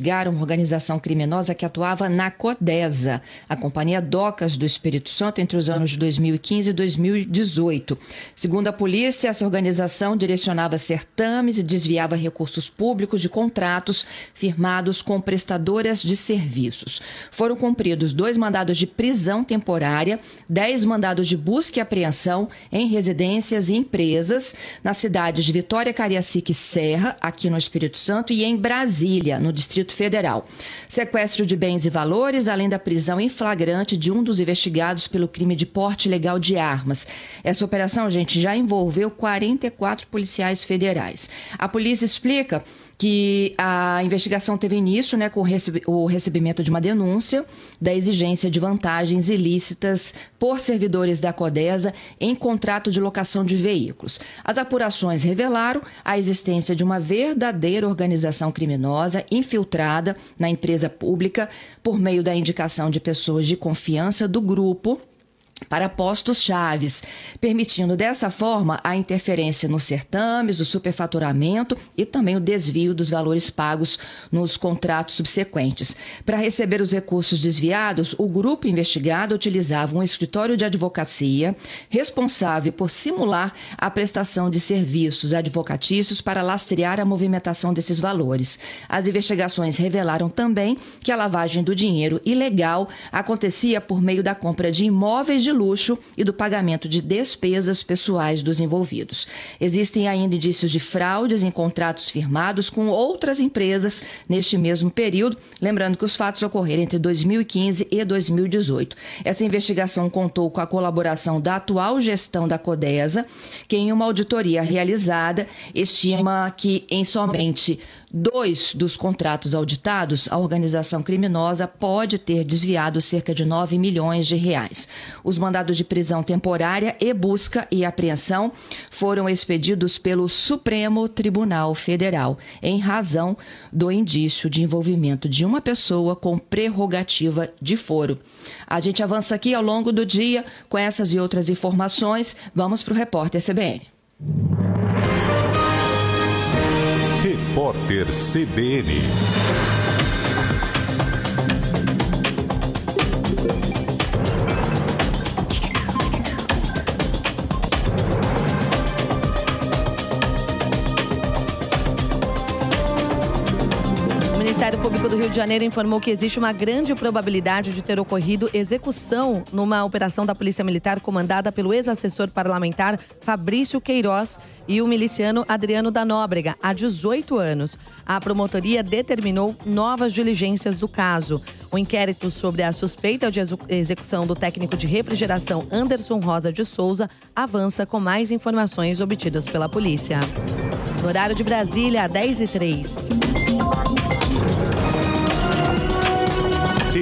Ligaram uma organização criminosa que atuava na Codesa, a Companhia Docas do Espírito Santo, entre os anos de 2015 e 2018. Segundo a polícia, essa organização direcionava certames e desviava recursos públicos de contratos firmados com prestadoras de serviços. Foram cumpridos dois mandados de prisão temporária, dez mandados de busca e apreensão em residências e empresas nas cidades de Vitória, Cariacica e Serra, aqui no Espírito Santo, e em Brasília, no Distrito Distrito Federal. Sequestro de bens e valores, além da prisão em flagrante de um dos investigados pelo crime de porte ilegal de armas. Essa operação, gente, já envolveu 44 policiais federais. A polícia explica que a investigação teve início né, com o recebimento de uma denúncia da exigência de vantagens ilícitas por servidores da Codesa em contrato de locação de veículos. As apurações revelaram a existência de uma verdadeira organização criminosa infiltrada na empresa pública por meio da indicação de pessoas de confiança do grupo para postos chaves, permitindo dessa forma a interferência nos certames, o superfaturamento e também o desvio dos valores pagos nos contratos subsequentes. Para receber os recursos desviados, o grupo investigado utilizava um escritório de advocacia responsável por simular a prestação de serviços advocatícios para lastrear a movimentação desses valores. As investigações revelaram também que a lavagem do dinheiro ilegal acontecia por meio da compra de imóveis de de luxo e do pagamento de despesas pessoais dos envolvidos. Existem ainda indícios de fraudes em contratos firmados com outras empresas neste mesmo período, lembrando que os fatos ocorreram entre 2015 e 2018. Essa investigação contou com a colaboração da atual gestão da Codesa, que em uma auditoria realizada estima que em somente dois dos contratos auditados, a organização criminosa pode ter desviado cerca de 9 milhões de reais. Os mandados de prisão temporária e busca e apreensão foram expedidos pelo Supremo Tribunal Federal, em razão do indício de envolvimento de uma pessoa com prerrogativa de foro. A gente avança aqui ao longo do dia com essas e outras informações. Vamos para o repórter CBN. Repórter CBN. Rio de Janeiro informou que existe uma grande probabilidade de ter ocorrido execução numa operação da Polícia Militar comandada pelo ex-assessor parlamentar Fabrício Queiroz e o miliciano Adriano da Nóbrega, há 18 anos. A promotoria determinou novas diligências do caso. O inquérito sobre a suspeita de execução do técnico de refrigeração Anderson Rosa de Souza avança com mais informações obtidas pela polícia. No horário de Brasília, 10 e 3.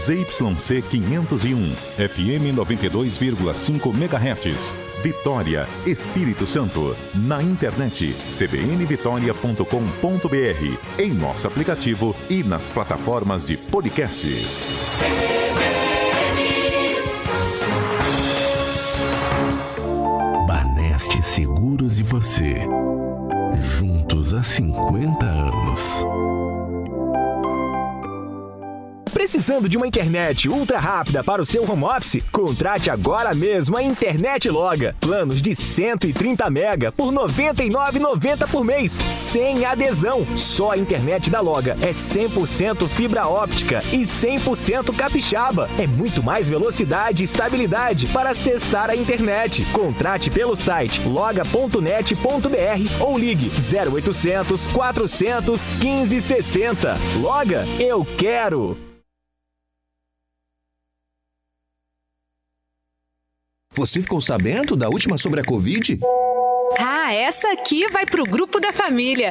ZYC 501, FM 92,5 MHz. Vitória, Espírito Santo. Na internet cbnvitoria.com.br, em nosso aplicativo e nas plataformas de podcasts. Baneste Seguros e você. Juntos há 50 anos. Precisando de uma internet ultra rápida para o seu home office? Contrate agora mesmo a Internet Loga. Planos de 130 mega por R$ 99,90 por mês, sem adesão. Só a internet da Loga é 100% fibra óptica e 100% capixaba. É muito mais velocidade e estabilidade para acessar a internet. Contrate pelo site loga.net.br ou ligue 0800 400 1560. Loga, eu quero! Você ficou sabendo da última sobre a Covid? Ah, essa aqui vai pro grupo da família.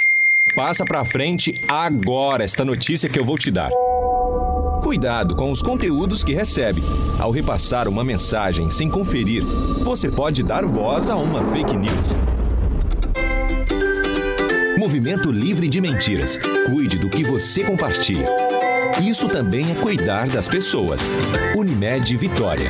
Passa pra frente agora esta notícia que eu vou te dar. Cuidado com os conteúdos que recebe. Ao repassar uma mensagem sem conferir, você pode dar voz a uma fake news. Movimento Livre de Mentiras. Cuide do que você compartilha. Isso também é cuidar das pessoas. Unimed Vitória.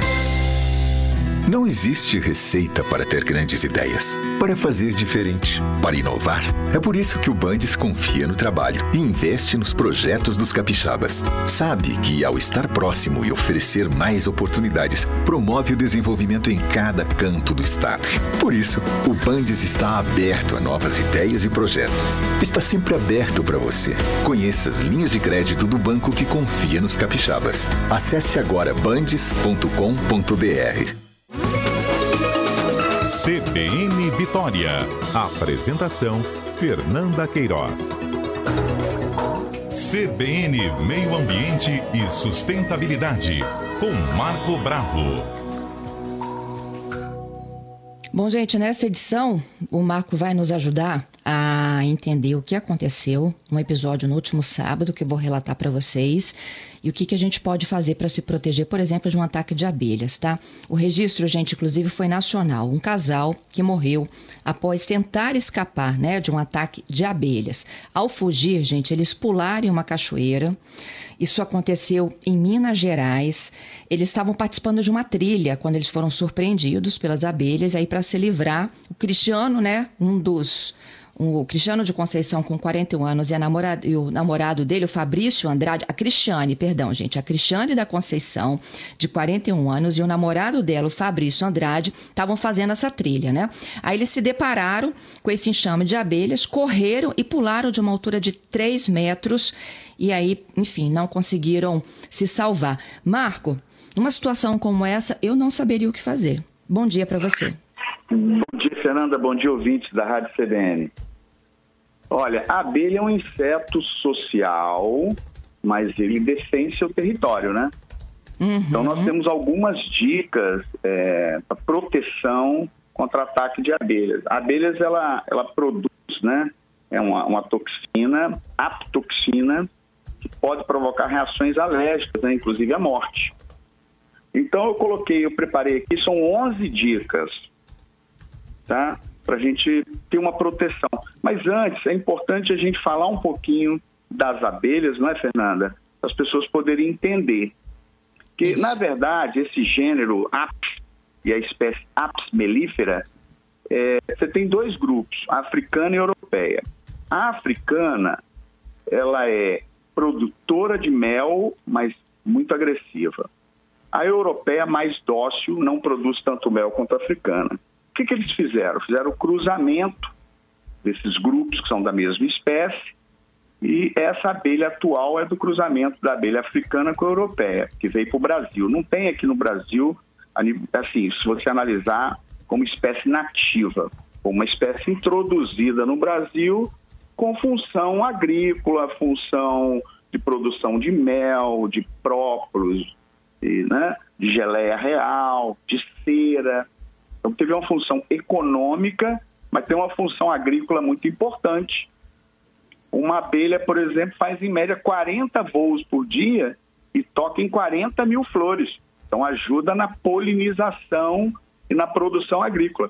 Não existe receita para ter grandes ideias, para fazer diferente, para inovar. É por isso que o Bandes confia no trabalho e investe nos projetos dos capixabas. Sabe que ao estar próximo e oferecer mais oportunidades, promove o desenvolvimento em cada canto do estado. Por isso, o Bandes está aberto a novas ideias e projetos. Está sempre aberto para você. Conheça as linhas de crédito do banco que confia nos capixabas. Acesse agora bandes.com.br. CBN Vitória. Apresentação: Fernanda Queiroz. CBN Meio Ambiente e Sustentabilidade, com Marco Bravo. Bom, gente, nessa edição, o Marco vai nos ajudar a entender o que aconteceu no episódio no último sábado, que eu vou relatar para vocês, e o que, que a gente pode fazer para se proteger, por exemplo, de um ataque de abelhas, tá? O registro, gente, inclusive foi nacional. Um casal que morreu após tentar escapar, né, de um ataque de abelhas. Ao fugir, gente, eles pularam em uma cachoeira. Isso aconteceu em Minas Gerais. Eles estavam participando de uma trilha quando eles foram surpreendidos pelas abelhas. Aí, para se livrar, o Cristiano, né, um dos o Cristiano de Conceição com 41 anos e, namorada, e o namorado dele, o Fabrício Andrade, a Cristiane, perdão, gente, a Cristiane da Conceição, de 41 anos, e o namorado dela, o Fabrício Andrade, estavam fazendo essa trilha, né? Aí eles se depararam com esse enxame de abelhas, correram e pularam de uma altura de 3 metros e aí, enfim, não conseguiram se salvar. Marco, numa situação como essa, eu não saberia o que fazer. Bom dia para você. Bom dia, Fernanda. Bom dia, ouvintes da Rádio CBN. Olha, a abelha é um inseto social, mas ele defende seu território, né? Uhum. Então nós temos algumas dicas é, para proteção contra ataque de abelhas. Abelhas ela, ela produz, né? É uma, uma toxina, aptoxina, que pode provocar reações alérgicas, né? inclusive a morte. Então eu coloquei, eu preparei aqui, são 11 dicas, tá? Para a gente ter uma proteção. Mas antes, é importante a gente falar um pouquinho das abelhas, não é, Fernanda? Para as pessoas poderem entender. Que, Isso. na verdade, esse gênero Apis e a espécie Apis mellifera, é, você tem dois grupos, a africana e a europeia. A africana, ela é produtora de mel, mas muito agressiva. A europeia, mais dócil, não produz tanto mel quanto a africana que, que eles fizeram? Fizeram o cruzamento desses grupos que são da mesma espécie e essa abelha atual é do cruzamento da abelha africana com a europeia, que veio para o Brasil. Não tem aqui no Brasil, assim, se você analisar como espécie nativa, uma espécie introduzida no Brasil com função agrícola, função de produção de mel, de própolis, né, de geleia real, de cera. Então, teve uma função econômica, mas tem uma função agrícola muito importante. Uma abelha, por exemplo, faz em média 40 voos por dia e toca em 40 mil flores. Então, ajuda na polinização e na produção agrícola.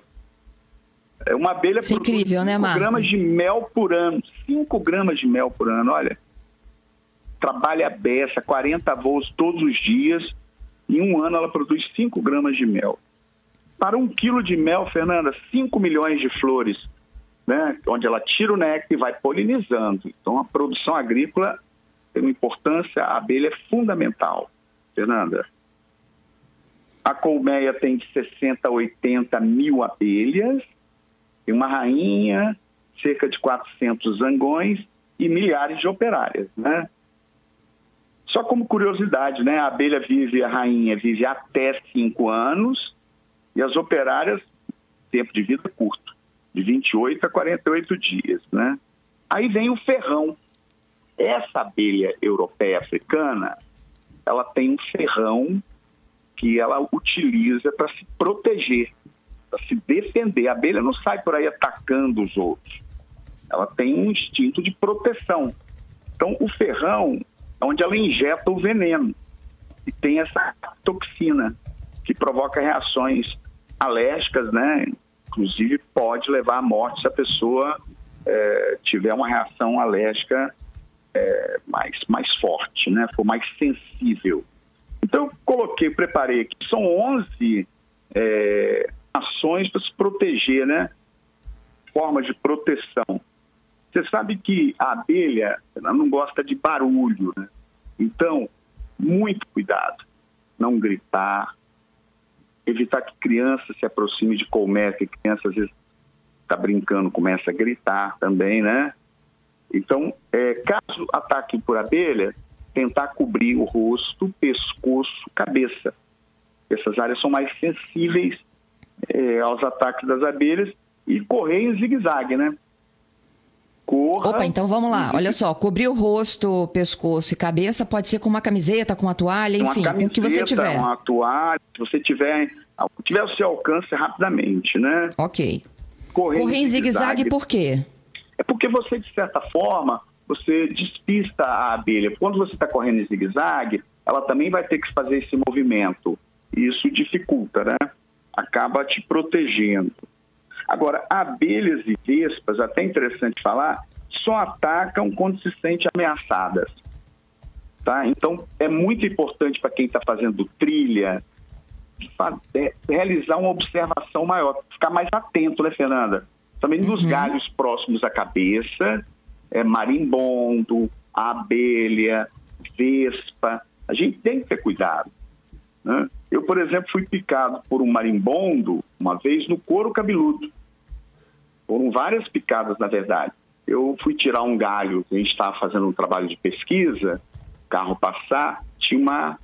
É uma abelha Isso é incrível, né, Marco? gramas de mel por ano. 5 gramas de mel por ano, olha. Trabalha a beça, 40 voos todos os dias. Em um ano ela produz 5 gramas de mel. Para um quilo de mel, Fernanda, 5 milhões de flores, né? onde ela tira o néctar e vai polinizando. Então, a produção agrícola tem uma importância, a abelha é fundamental, Fernanda. A colmeia tem de 60 a 80 mil abelhas, tem uma rainha, cerca de 400 zangões e milhares de operárias, né? Só como curiosidade, né? A abelha vive, a rainha vive até 5 anos e as operárias, tempo de vida curto, de 28 a 48 dias, né? Aí vem o ferrão. Essa abelha europeia africana, ela tem um ferrão que ela utiliza para se proteger. para se defender. A abelha não sai por aí atacando os outros. Ela tem um instinto de proteção. Então, o ferrão é onde ela injeta o veneno e tem essa toxina que provoca reações alérgicas, né? Inclusive pode levar à morte se a pessoa é, tiver uma reação alérgica é, mais, mais forte, né? For mais sensível. Então, eu coloquei, preparei aqui, são 11 é, ações para se proteger, né? Formas de proteção. Você sabe que a abelha ela não gosta de barulho, né? Então, muito cuidado. Não gritar, evitar que criança se aproxime de colmeia, que criança às vezes está brincando, começa a gritar também, né? Então, é, caso ataque por abelha, tentar cobrir o rosto, pescoço, cabeça. Essas áreas são mais sensíveis é, aos ataques das abelhas e correr em zigue-zague, né? Corra. Opa, então vamos lá. Olha só, cobrir o rosto, pescoço e cabeça pode ser com uma camiseta, com uma toalha, enfim, uma com o que você tiver. Uma toalha, se você tiver, tiver o seu alcance rapidamente, né? Ok. Correr, Correr em zigue-zague por quê? É porque você, de certa forma, você despista a abelha. Quando você está correndo em zigue-zague, ela também vai ter que fazer esse movimento. E isso dificulta, né? Acaba te protegendo. Agora, abelhas e vespas, até interessante falar, só atacam quando se sentem ameaçadas. Tá? Então, é muito importante para quem está fazendo trilha é, realizar uma observação maior, ficar mais atento, né, Fernanda? Também nos uhum. galhos próximos à cabeça, é, marimbondo, abelha, vespa. A gente tem que ter cuidado. Né? Eu, por exemplo, fui picado por um marimbondo uma vez no couro cabeludo. Foram várias picadas, na verdade. Eu fui tirar um galho, a gente estava fazendo um trabalho de pesquisa, carro passar, tinha uma,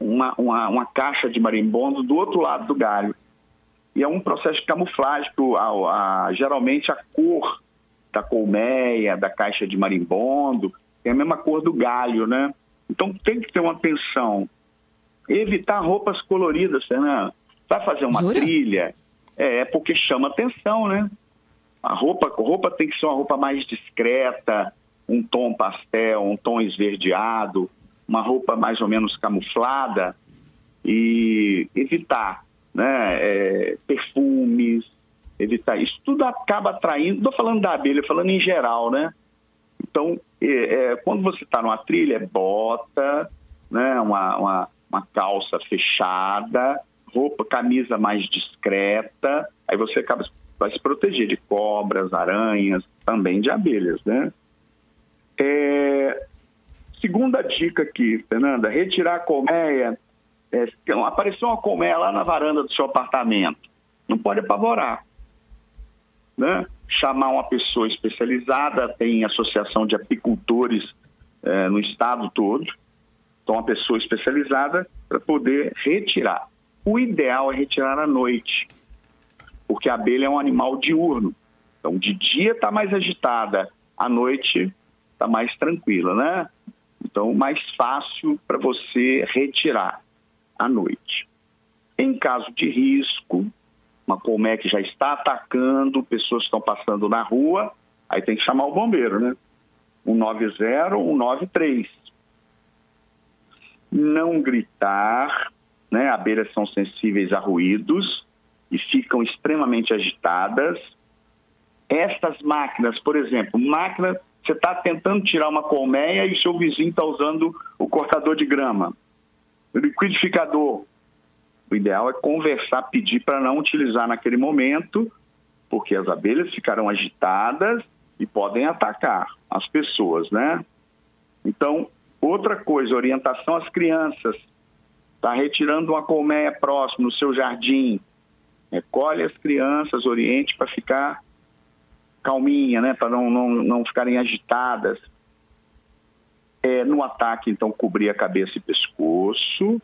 uma, uma, uma, caixa de marimbondo do outro lado do galho. E é um processo de camuflagem, a, a, geralmente a cor da colmeia, da caixa de marimbondo, tem a mesma cor do galho, né? Então tem que ter uma atenção. Evitar roupas coloridas, Fernando. Vai fazer uma Jura? trilha, é, é porque chama atenção, né? A roupa, a roupa tem que ser uma roupa mais discreta, um tom pastel, um tom esverdeado, uma roupa mais ou menos camuflada e evitar né, é, perfumes, evitar isso. Tudo acaba atraindo, estou falando da abelha, falando em geral, né? Então, é, é, quando você está numa trilha, é bota, né, uma, uma, uma calça fechada, roupa, camisa mais discreta, aí você acaba vai se proteger de cobras, aranhas, também de abelhas, né? É, segunda dica aqui, Fernanda, retirar a colmeia. É, apareceu uma colmeia lá na varanda do seu apartamento. Não pode apavorar. Né? Chamar uma pessoa especializada, tem associação de apicultores é, no estado todo. Então, uma pessoa especializada para poder retirar. O ideal é retirar à noite porque a abelha é um animal diurno. Então, de dia está mais agitada, à noite está mais tranquila, né? Então, mais fácil para você retirar à noite. Em caso de risco, uma colmeia que já está atacando, pessoas estão passando na rua, aí tem que chamar o bombeiro, né? 190, 193. Não gritar, né? Abelhas são sensíveis a ruídos e ficam extremamente agitadas. Estas máquinas, por exemplo, máquina, você está tentando tirar uma colmeia e seu vizinho está usando o cortador de grama, o liquidificador. O ideal é conversar, pedir para não utilizar naquele momento, porque as abelhas ficarão agitadas e podem atacar as pessoas, né? Então, outra coisa, orientação às crianças. Está retirando uma colmeia próximo no seu jardim, recolhe as crianças, oriente para ficar calminha, né, para não, não, não ficarem agitadas. É, no ataque, então, cobrir a cabeça e pescoço.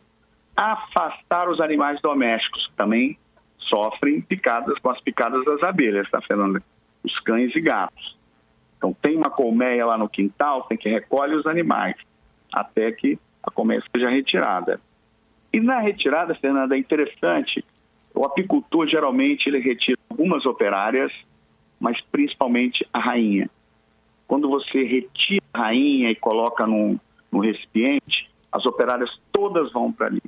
Afastar os animais domésticos, que também sofrem picadas com as picadas das abelhas, tá, Fernanda? Os cães e gatos. Então, tem uma colmeia lá no quintal, tem que recolher os animais, até que a colmeia seja retirada. E na retirada, Fernanda, é interessante O apicultor, geralmente, ele retira algumas operárias, mas principalmente a rainha. Quando você retira a rainha e coloca num, num recipiente, as operárias todas vão para ali,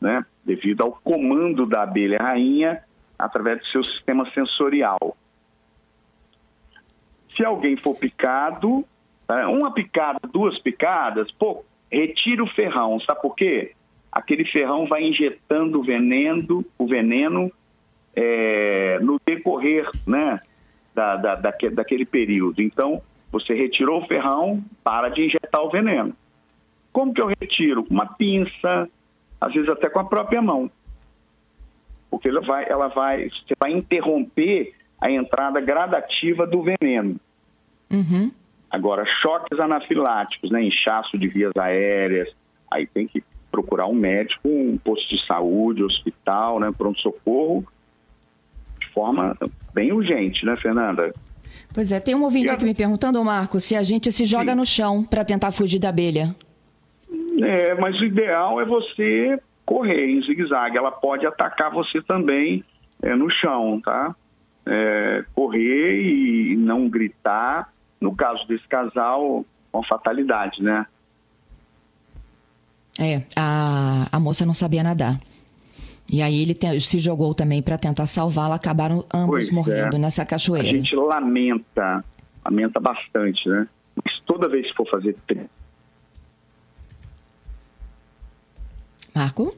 né? devido ao comando da abelha rainha através do seu sistema sensorial. Se alguém for picado, né, uma picada, duas picadas, pô, retira o ferrão. Sabe por quê? Aquele ferrão vai injetando o veneno, o veneno é, no decorrer né, da, da, daquele período. Então, você retirou o ferrão, para de injetar o veneno. Como que eu retiro? Com uma pinça, às vezes até com a própria mão. Porque ela vai, ela vai, você vai interromper a entrada gradativa do veneno. Uhum. Agora, choques anafiláticos, né, inchaço de vias aéreas, aí tem que procurar um médico, um posto de saúde, hospital, né, pronto-socorro, de forma bem urgente, né, Fernanda? Pois é, tem um ouvinte a... aqui me perguntando, Marco, se a gente se joga Sim. no chão para tentar fugir da abelha. É, mas o ideal é você correr em zigue-zague. Ela pode atacar você também é, no chão, tá? É, correr e não gritar. No caso desse casal, uma fatalidade, né? É, a, a moça não sabia nadar. E aí ele te, se jogou também para tentar salvá-la, acabaram ambos pois morrendo é. nessa cachoeira. A gente lamenta, lamenta bastante, né? Mas toda vez que for fazer Marco?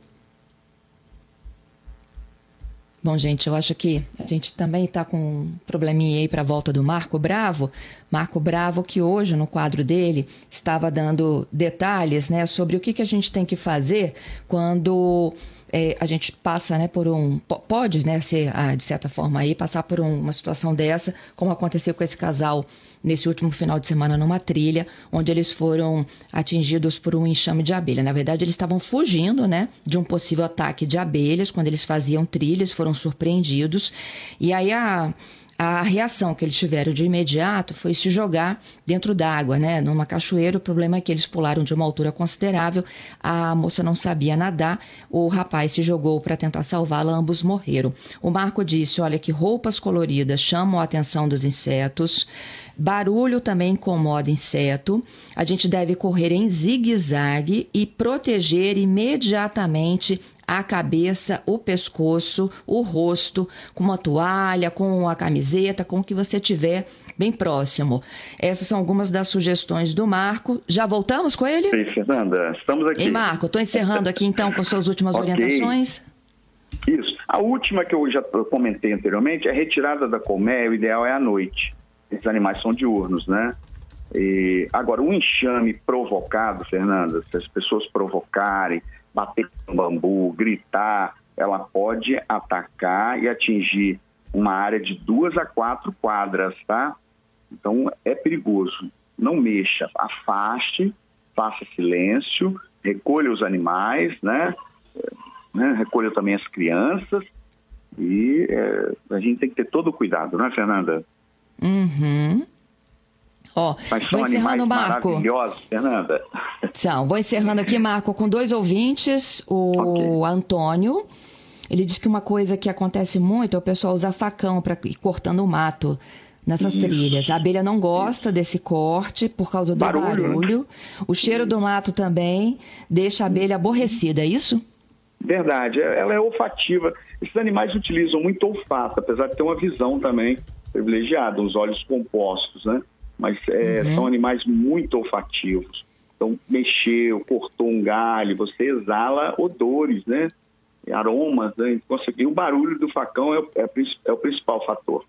Bom, gente, eu acho que a gente também está com um probleminha aí para a volta do Marco Bravo. Marco Bravo, que hoje no quadro dele estava dando detalhes né, sobre o que, que a gente tem que fazer quando é, a gente passa né, por um. Pode, né, ser, ah, de certa forma, aí, passar por um, uma situação dessa, como aconteceu com esse casal nesse último final de semana numa trilha, onde eles foram atingidos por um enxame de abelha. Na verdade, eles estavam fugindo, né, de um possível ataque de abelhas quando eles faziam trilhas, foram surpreendidos. E aí a a reação que eles tiveram de imediato foi se jogar dentro d'água, né? Numa cachoeira. O problema é que eles pularam de uma altura considerável. A moça não sabia nadar. O rapaz se jogou para tentar salvá-la. Ambos morreram. O Marco disse: olha, que roupas coloridas chamam a atenção dos insetos. Barulho também incomoda inseto. A gente deve correr em zigue-zague e proteger imediatamente a cabeça, o pescoço, o rosto, com uma toalha, com a camiseta, com o que você tiver bem próximo. Essas são algumas das sugestões do Marco. Já voltamos com ele? Sim, Fernanda, estamos aqui. Ei, Marco, estou encerrando aqui então com suas últimas okay. orientações. Isso. A última que eu já comentei anteriormente, a retirada da colmeia, o ideal é à noite. Esses animais são diurnos, né? E, agora, um enxame provocado, Fernanda, se as pessoas provocarem, bater no bambu, gritar, ela pode atacar e atingir uma área de duas a quatro quadras, tá? Então é perigoso. Não mexa, afaste, faça silêncio, recolha os animais, né? né? Recolha também as crianças e é, a gente tem que ter todo o cuidado, né, Fernanda? Uhum. Ó, Mas vou encerrando, Marco. maravilhosos, Fernanda. São. Vou encerrando aqui, Marco, com dois ouvintes. O okay. Antônio. Ele diz que uma coisa que acontece muito é o pessoal usar facão para ir cortando o mato nessas Isso. trilhas. A abelha não gosta Isso. desse corte por causa do barulho. Né? barulho. Né? O cheiro do mato também deixa a abelha aborrecida, é isso? Verdade. Ela é olfativa. Esses animais utilizam muito olfato, apesar de ter uma visão também privilegiada, os olhos compostos, né? mas é, uhum. são animais muito olfativos. Então, mexeu, cortou um galho, você exala odores, né? Aromas, né? E o barulho do facão é, é, é o principal fator.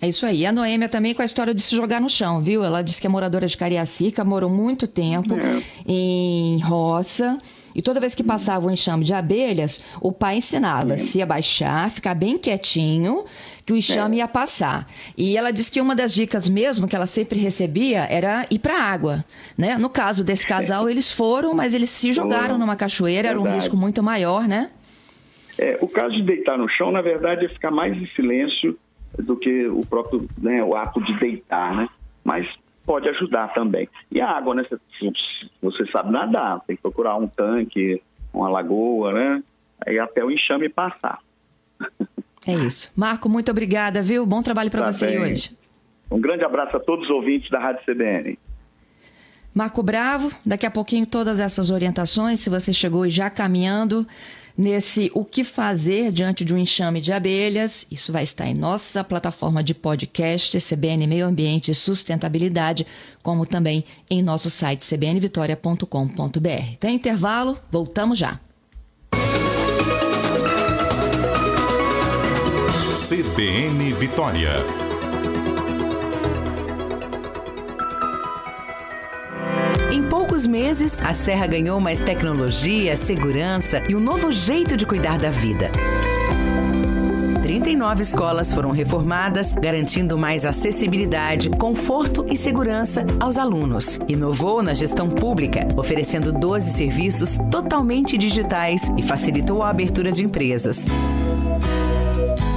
É isso aí. A Noêmia também com a história de se jogar no chão, viu? Ela disse que é moradora de Cariacica, morou muito tempo é. em roça. E toda vez que passava um enxame de abelhas, o pai ensinava se abaixar, ficar bem quietinho que o enxame é. ia passar. E ela disse que uma das dicas mesmo que ela sempre recebia era ir para a água. Né? No caso desse casal, eles foram, mas eles se jogaram numa cachoeira, verdade. era um risco muito maior, né? É, o caso de deitar no chão, na verdade, é ficar mais em silêncio do que o próprio né, o ato de deitar, né? Mas pode ajudar também. E a água, né? Você sabe nadar, tem que procurar um tanque, uma lagoa, né? Aí até o enxame passar. É isso. Marco, muito obrigada, viu? Bom trabalho para Tá você bem. hoje. Um grande abraço a todos os ouvintes da Rádio CBN. Marco Bravo, daqui a pouquinho todas essas orientações, se você chegou já caminhando nesse o que fazer diante de um enxame de abelhas, isso vai estar em nossa plataforma de podcast CBN Meio Ambiente e Sustentabilidade, como também em nosso site cbnvitoria.com.br. Tem intervalo? Voltamos já. CBN Vitória. Poucos meses, a Serra ganhou mais tecnologia, segurança e um novo jeito de cuidar da vida. 39 escolas foram reformadas, garantindo mais acessibilidade, conforto e segurança aos alunos. Inovou na gestão pública, oferecendo 12 serviços totalmente digitais e facilitou a abertura de empresas.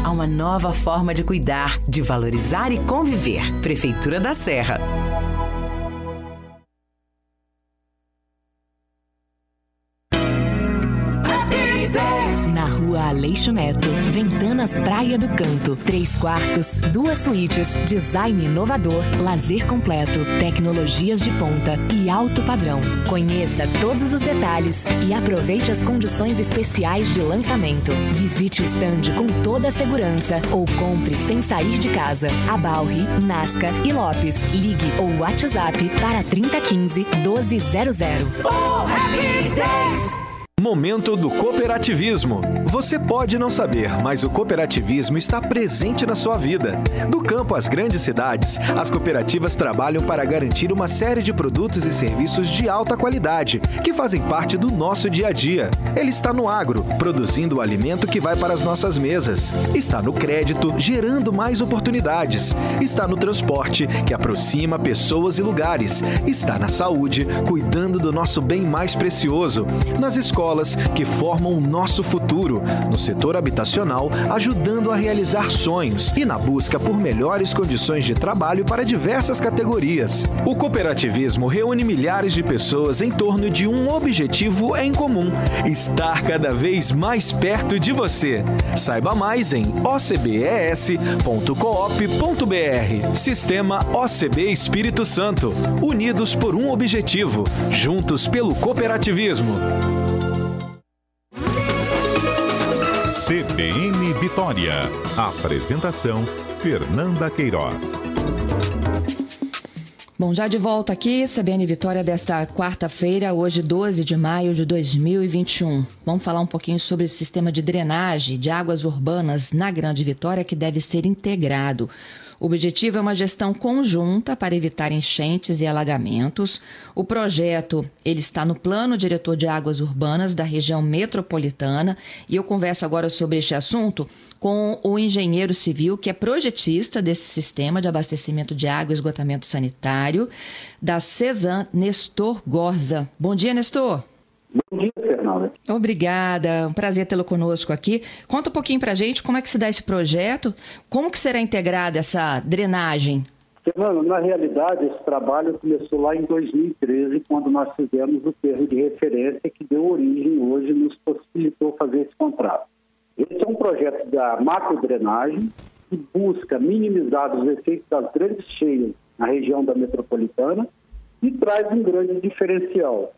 Há uma nova forma de cuidar, de valorizar e conviver. Prefeitura da Serra. Neto, Ventanas Praia do Canto. Três quartos, duas suítes, design inovador, lazer completo, tecnologias de ponta e alto padrão. Conheça todos os detalhes e aproveite as condições especiais de lançamento. Visite o estande com toda a segurança ou compre sem sair de casa. Abalri, Nasca e Lopes. Ligue ou WhatsApp para 3015 1200. Momento do cooperativismo. Você pode não saber, mas o cooperativismo está presente na sua vida. Do campo às grandes cidades, as cooperativas trabalham para garantir uma série de produtos e serviços de alta qualidade, que fazem parte do nosso dia a dia. Ele está no agro, produzindo o alimento que vai para as nossas mesas. Está no crédito, gerando mais oportunidades. Está no transporte, que aproxima pessoas e lugares. Está na saúde, cuidando do nosso bem mais precioso. Nas escolas, que formam o nosso futuro. No setor habitacional, ajudando a realizar sonhos. E na busca por melhores condições de trabalho para diversas categorias. O cooperativismo reúne milhares de pessoas em torno de um objetivo em comum: estar cada vez mais perto de você. Saiba mais em ocbes.coop.br. Sistema OCB Espírito Santo. Unidos por um objetivo. Juntos pelo cooperativismo. CBN Vitória. Apresentação: Fernanda Queiroz. Bom, já de volta aqui, CBN Vitória desta quarta-feira, hoje 12 de maio de 2021. Vamos falar um pouquinho sobre o sistema de drenagem de águas urbanas na Grande Vitória que deve ser integrado. O objetivo é uma gestão conjunta para evitar enchentes e alagamentos. O projeto ele está no Plano Diretor de Águas Urbanas da região metropolitana e eu converso agora sobre este assunto com o engenheiro civil que é projetista desse sistema de abastecimento de água e esgotamento sanitário da Cesan, Nestor Gorza. Bom dia, Nestor. Bom dia, Fernanda. Obrigada, um prazer tê-lo conosco aqui. Conta um pouquinho pra gente como é que se dá esse projeto, como que será integrada essa drenagem? Fernando, na realidade, esse trabalho começou lá em 2013, quando nós fizemos o termo de referência que deu origem hoje, nos possibilitou fazer esse contrato. Esse é um projeto da macrodrenagem que busca minimizar os efeitos das grandes cheias na região da metropolitana e traz um grande diferencial.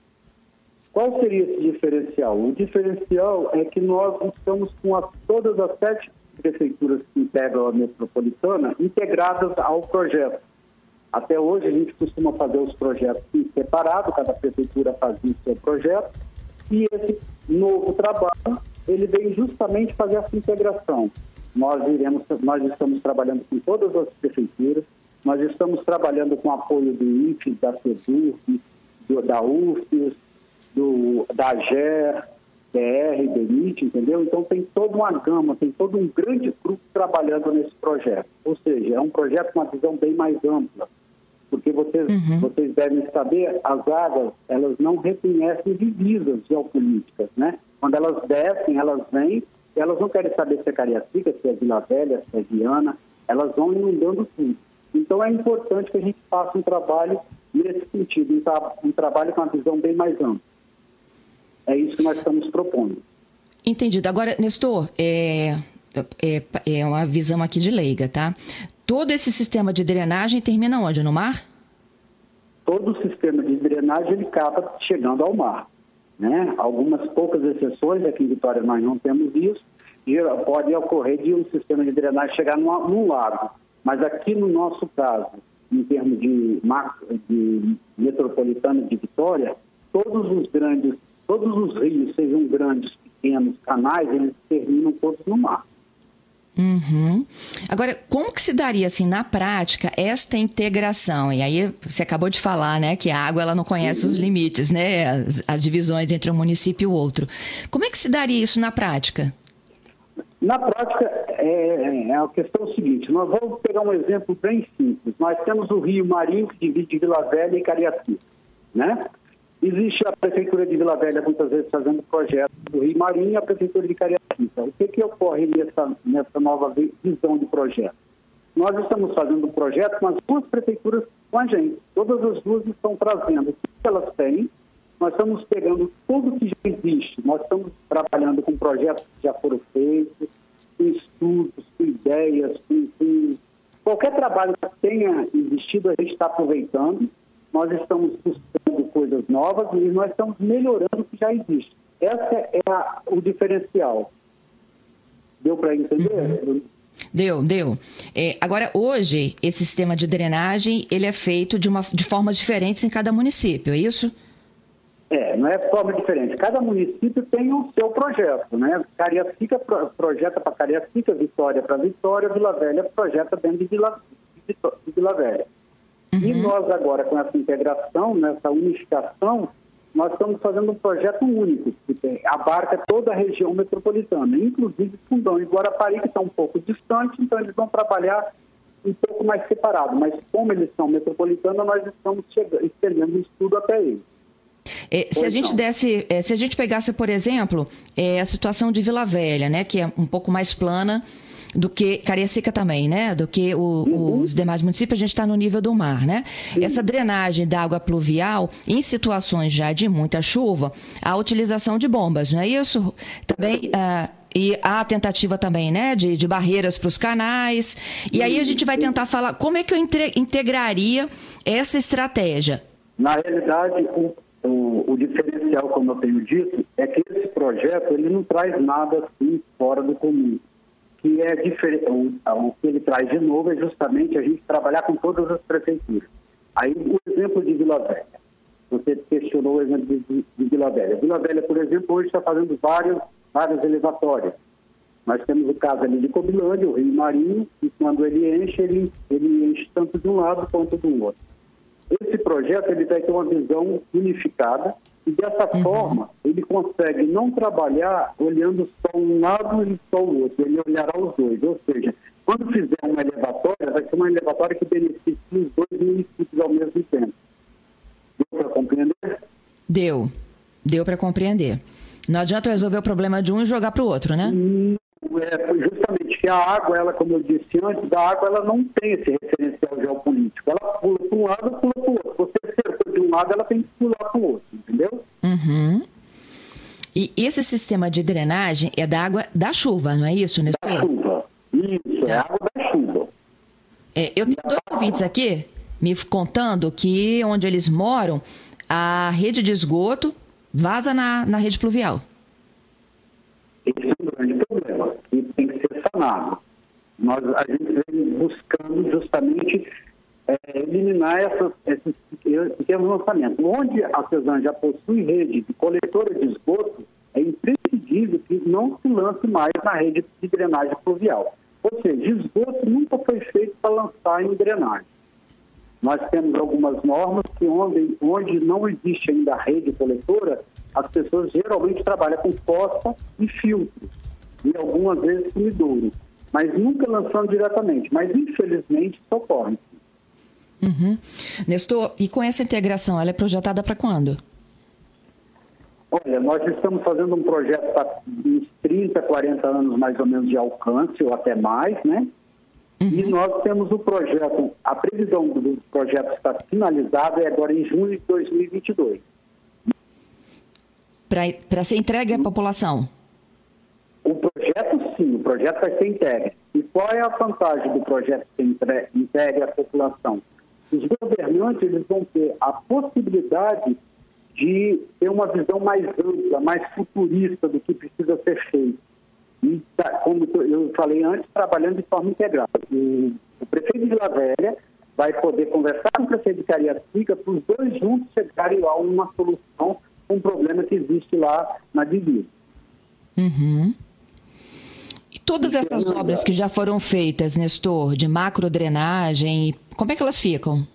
Qual seria esse diferencial? O diferencial é que nós estamos com as, todas as sete prefeituras que integram a metropolitana integradas ao projeto. Até hoje a gente costuma fazer os projetos em separado, cada prefeitura fazia o seu projeto, e esse novo trabalho ele vem justamente fazer essa integração. Nós iremos, nós estamos trabalhando com todas as prefeituras, nós estamos trabalhando com apoio do IFE, da SEDUC, do, da UFES, do, da AGER, BR, DENIT, entendeu? Então tem toda uma gama, tem todo um grande grupo trabalhando nesse projeto. Ou seja, é um projeto com uma visão bem mais ampla. Porque vocês, uhum. vocês devem saber, as águas, elas não reconhecem divisas geopolíticas, né? Quando elas descem, elas vêm, elas não querem saber se é Cariacica, se é Vila Velha, se é Viana, elas vão inundando tudo. Então é importante que a gente faça um trabalho nesse sentido, um, tra um trabalho com uma visão bem mais ampla. É isso que nós estamos propondo. Entendido. Agora, Nestor, é, é, é uma visão aqui de leiga, tá? Todo esse sistema de drenagem termina onde? No mar? Todo o sistema de drenagem ele acaba chegando ao mar. Né? Algumas poucas exceções, aqui em Vitória nós não temos isso, pode ocorrer de um sistema de drenagem chegar num, num lago. Mas aqui no nosso caso, em termos de, de metropolitano de Vitória, todos os grandes, todos os rios, sejam grandes, pequenos, canais, eles terminam todos no mar. Uhum. Agora, como que se daria assim na prática esta integração? E aí você acabou de falar, né, que a água ela não conhece uhum. os limites, né, as, as, divisões entre um município e o outro. Como é que se daria isso na prática? Na prática é, é a questão seguinte. Nós vamos pegar um exemplo bem simples. Nós temos o Rio Marinho que divide Vila Velha e Cariacica, né? Existe a Prefeitura de Vila Velha muitas vezes fazendo projetos do Rio Marinho e a Prefeitura de Cariacica. O que, que ocorre nessa, nessa nova visão de projeto? Nós estamos fazendo um projeto com as duas prefeituras com a gente. Todas as duas estão trazendo o que elas têm. Nós estamos pegando tudo que já existe. Nós estamos trabalhando com projetos que já foram feitos, com estudos, com ideias, com, com qualquer trabalho que tenha existido, a gente está aproveitando nós estamos buscando coisas novas e nós estamos melhorando o que já existe. Esse é a, o diferencial. Deu para entender? Uhum. Deu, deu. É, agora, hoje, esse sistema de drenagem, ele é feito de, uma, de formas diferentes em cada município, é isso? É, não é forma diferente. Cada município tem o seu projeto, né? Cariacica projeta para Cariacica, Vitória para Vitória, Vila Velha projeta dentro de Vila, de Vila Velha. Uhum. E nós agora, com essa integração, nessa unificação, nós estamos fazendo um projeto único, que abarca toda a região metropolitana, inclusive Fundão e Guarapari, que estão um pouco distantes, então eles vão trabalhar um pouco mais separado. Mas como eles são metropolitanos, nós estamos estendendo o estudo até eles. É, se a gente desse, é, se a gente pegasse, por exemplo, é, a situação de Vila Velha, né, que é um pouco mais plana, do que Cariacica também, né? Do que o, uhum. os demais municípios, a gente está no nível do mar, né? Uhum. Essa drenagem da água pluvial, em situações já de muita chuva, a utilização de bombas, não é isso? Também. Ah, e há tentativa também, né, de, de barreiras para os canais. E aí a gente vai tentar falar como é que eu integraria essa estratégia. Na realidade, o, o, o, diferencial, como eu tenho dito, é que esse projeto ele não traz nada assim fora do comum que é diferente. O, o, que ele traz de novo é justamente a gente trabalhar com todas as prefeituras. Aí o exemplo de Vila Velha. Você questionou o exemplo de, de Vila Velha. Vila Velha, por exemplo, hoje está fazendo vários, várias elevatórias. Nós temos o caso ali de Cobilândia, o Rio Marinho, e quando ele enche, ele, ele enche tanto de um lado quanto do outro. Esse projeto ele vai ter uma visão unificada e dessa uhum. forma, ele consegue não trabalhar olhando só um lado e só o outro, ele olhará os dois. Ou seja, quando fizer uma elevatória, vai ser uma elevatória que beneficie os dois municípios ao mesmo tempo. Deu para compreender? Deu. Deu para compreender. Não adianta resolver o problema de um e jogar para o outro, né? É, justamente que a água, ela, como eu disse antes, da água ela não tem esse referencial geopolítico. Ela pula para um lado, pula para o outro. Você cercou de um lado, ela tem que pular para o outro, entendeu? Uhum. E esse sistema de drenagem é da água da chuva, não é isso, Nestor? Da chuva. Isso, é água da chuva. É, eu tenho dois ouvintes aqui me contando que onde eles moram, a rede de esgoto vaza na, na rede pluvial. Esse é um grande sanado. Nós, a gente vem buscando justamente é, eliminar essas, esses pequenos lançamentos. Onde a CESAM já possui rede de coletora de esgoto, é imprescindível que não se lance mais na rede de drenagem pluvial. Ou seja, esgoto nunca foi feito para lançar em drenagem. Nós temos algumas normas que onde, onde não existe ainda rede coletora, as pessoas geralmente trabalham com fossa e filtro, e algumas vezes sumidouro, mas nunca lançando diretamente. Mas infelizmente isso ocorre. Uhum. Nestor, e com essa integração, ela é projetada para quando? Olha, nós estamos fazendo um projeto para uns 30, 40 anos mais ou menos de alcance, ou até mais, né? Uhum. E nós temos o projeto, a previsão do projeto está finalizada é agora em junho de 2022. Para ser entregue à população? Sim, o projeto vai ser integre. E qual é a vantagem do projeto ser integre a população? Os governantes eles vão ter a possibilidade de ter uma visão mais ampla, mais futurista do que precisa ser feito. E, tá, como eu falei antes, trabalhando de forma integrada. O, prefeito de Vila Velha vai poder conversar com o prefeito de Cariacica para os dois juntos chegarem a uma solução um problema que existe lá na divisa. Uhum. Todas essas obras que já foram feitas, Nestor, de macrodrenagem, como é que elas ficam?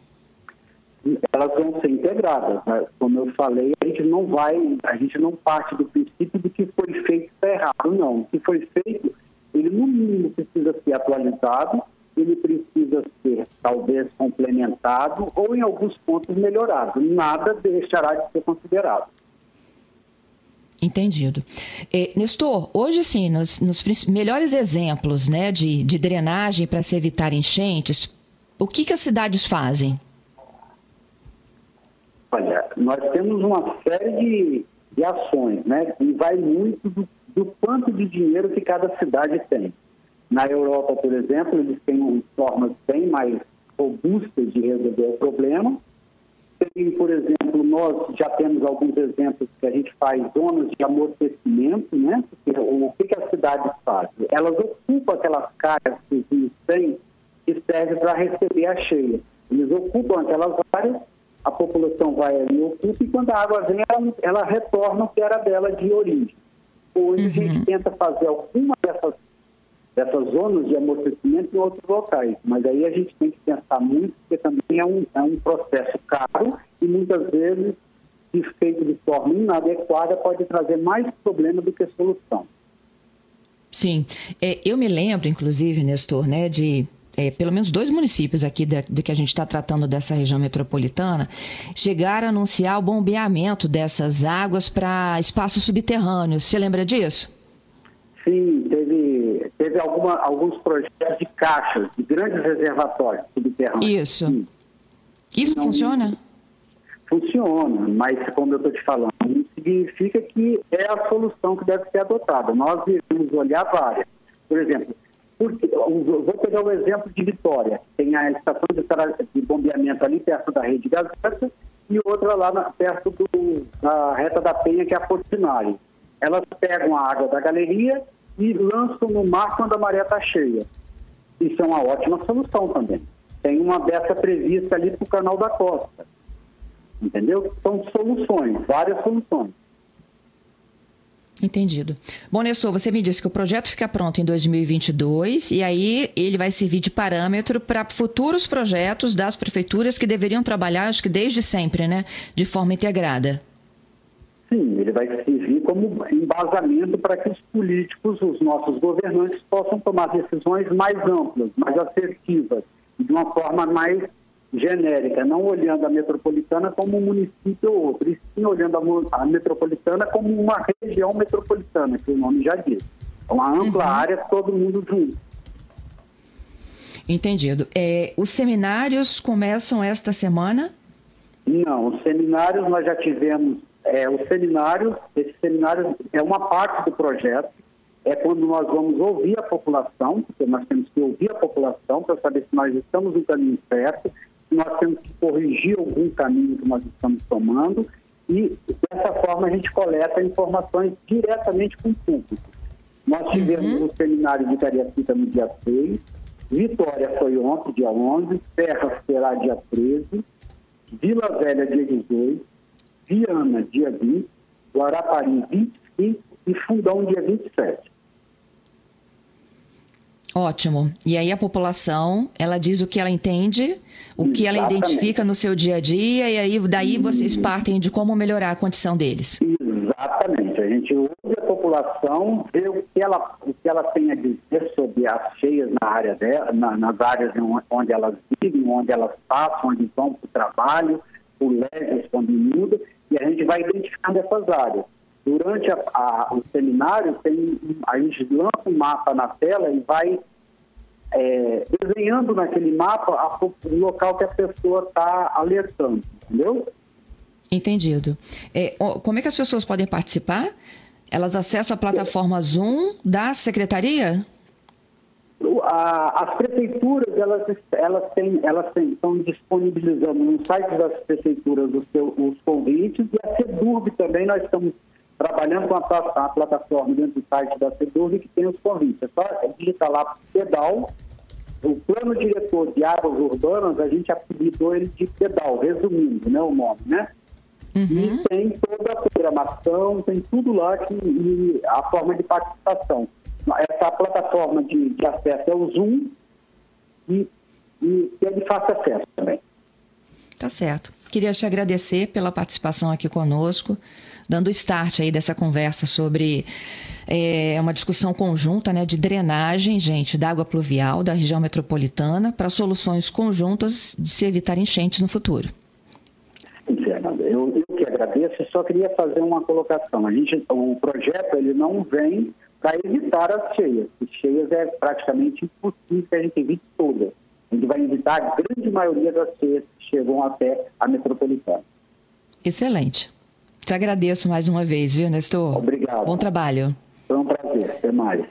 elas vão ser integradas. Né? Como eu falei, a gente não vai, a gente não parte do princípio de que foi feito está errado, não. O que foi feito, ele no mínimo precisa ser atualizado, ele precisa ser talvez complementado ou em alguns pontos melhorado. Nada deixará de ser considerado. Entendido. É, Nestor, hoje sim, nos, nos melhores exemplos né, de, de drenagem para se evitar enchentes, o que, que as cidades fazem? Olha, nós temos uma série de, de ações, né? E vai muito do, do quanto de dinheiro que cada cidade tem. Na Europa, por exemplo, eles têm formas bem mais robustas de resolver o problema. Tem, por exemplo, nós já temos alguns exemplos que a gente faz zonas de amortecimento, né? Porque, o que, que as cidades fazem? Elas ocupam aquelas caras que os rios têm que servem para receber a cheia. Eles ocupam aquelas áreas a população vai ali ocupa e quando a água vem, ela, ela retorna o que era dela de origem. Hoje uhum. a gente uhum. tenta fazer alguma dessas, dessas zonas de amortecimento em outros locais, mas aí a gente tem que pensar muito, porque também é um, é um processo caro e muitas vezes, se feito de forma inadequada, pode trazer mais problema do que solução. Sim, é, eu me lembro, inclusive, Nestor, né, de é, pelo menos dois municípios aqui de, de que a gente está tratando dessa região metropolitana, chegaram a anunciar o bombeamento dessas águas para espaços subterrâneos. Você lembra disso? Sim, teve, teve alguma, alguns projetos de caixas, de grandes reservatórios subterrâneos. Isso. Sim. Isso Não, funciona? Funciona, mas como eu estou te falando, não significa que é a solução que deve ser adotada. Nós devemos olhar várias. Por exemplo, porque, vou pegar o exemplo de Vitória. Tem a estação de, bombeamento ali perto da rede Gazeta e outra lá na, perto do, da reta da Penha, que é a Portinari. Elas pegam a água da galeria e lançam no mar quando a maré está cheia. Isso é uma ótima solução também. Tem uma dessa prevista ali para o canal da costa. Entendeu? São soluções, várias soluções. Entendido. Bom, Nestor, você me disse que o projeto fica pronto em 2022 e aí ele vai servir de parâmetro para futuros projetos das prefeituras que deveriam trabalhar, acho que desde sempre, né, de forma integrada. Sim, ele vai servir como embasamento para que os políticos, os nossos governantes, possam tomar decisões mais amplas, mais assertivas, de uma forma mais genérica, não olhando a metropolitana como um município ou outro, e sim olhando a, a metropolitana como uma região metropolitana, que o nome já diz. Uma ampla uhum. área, todo mundo junto. Entendido. É, os seminários começam esta semana? Não, os seminários nós já tivemos. É, os seminários, esse seminário é uma parte do projeto, é quando nós vamos ouvir a população, porque nós temos que ouvir a população para saber se nós estamos no caminho certo, nós temos que corrigir algum caminho que nós estamos tomando e dessa forma a gente coleta informações diretamente com o público. Nós tivemos uhum. um seminário de Cariacica no dia 6, Vitória foi ontem, dia 11, Serra será dia 13, Vila Velha dia 18, Viana dia 20, Guarapari 25 e Fundão dia 27. Ótimo. E aí a população, ela diz o que ela entende, o que ela identifica no seu dia a dia, e aí daí vocês partem de como melhorar a condição deles. Exatamente. A gente ouve a população, vê o que ela, o que ela tem a dizer sobre as cheias na área dela, na, nas áreas onde elas vivem, onde elas passam, onde vão para o trabalho, o leves quando muda, e a gente vai identificando essas áreas. Durante a, a, o seminário, tem, a gente lança um mapa na tela e vai é, desenhando naquele mapa a, o local que a pessoa está alertando, entendeu? Entendido. É, como é que as pessoas podem participar? Elas acessam a plataforma Zoom da secretaria? As prefeituras elas elas têm elas têm, estão disponibilizando no site das prefeituras os, os convites e a Sedurb também nós estamos trabalhando com a, a, plataforma dentro do site da Sedurb que tem os convites. É só digitar lá pedal o plano diretor de águas urbanas a gente apelidou ele de pedal, resumindo, né, o nome, né? Uhum. E tem toda a programação, tem tudo lá que, e a forma de participação essa plataforma de, de acesso é o Zoom e, e é de fácil acesso também. Tá certo. Queria te agradecer pela participação aqui conosco, dando start aí dessa conversa sobre é, uma discussão conjunta né, de drenagem, gente, da água pluvial da região metropolitana para soluções conjuntas de se evitar enchentes no futuro. Fernanda, eu, eu que agradeço, só queria fazer uma colocação. A gente, o projeto ele não vem para evitar as cheias. As cheias é praticamente impossível que a gente evite todas. A gente vai evitar a grande maioria das cheias que chegam até a metropolitana. Excelente. Te agradeço mais uma vez, viu, Nestor? Obrigado. Bom trabalho. Foi um prazer. Até mais.